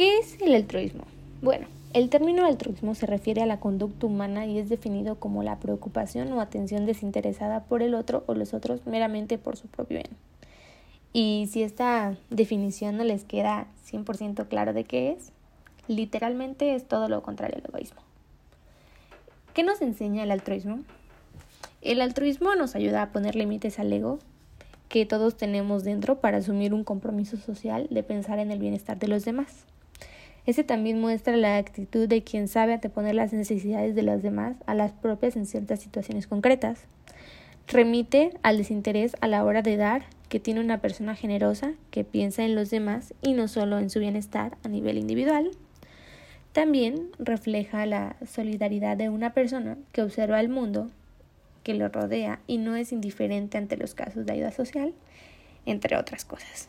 ¿Qué es el altruismo? Bueno, el término altruismo se refiere a la conducta humana y es definido como la preocupación o atención desinteresada por el otro o los otros meramente por su propio bien. Y si esta definición no les queda 100% claro de qué es, literalmente es todo lo contrario al egoísmo. ¿Qué nos enseña el altruismo? El altruismo nos ayuda a poner límites al ego que todos tenemos dentro para asumir un compromiso social de pensar en el bienestar de los demás. Ese también muestra la actitud de quien sabe anteponer las necesidades de los demás a las propias en ciertas situaciones concretas. Remite al desinterés a la hora de dar que tiene una persona generosa que piensa en los demás y no solo en su bienestar a nivel individual. También refleja la solidaridad de una persona que observa el mundo que lo rodea y no es indiferente ante los casos de ayuda social, entre otras cosas.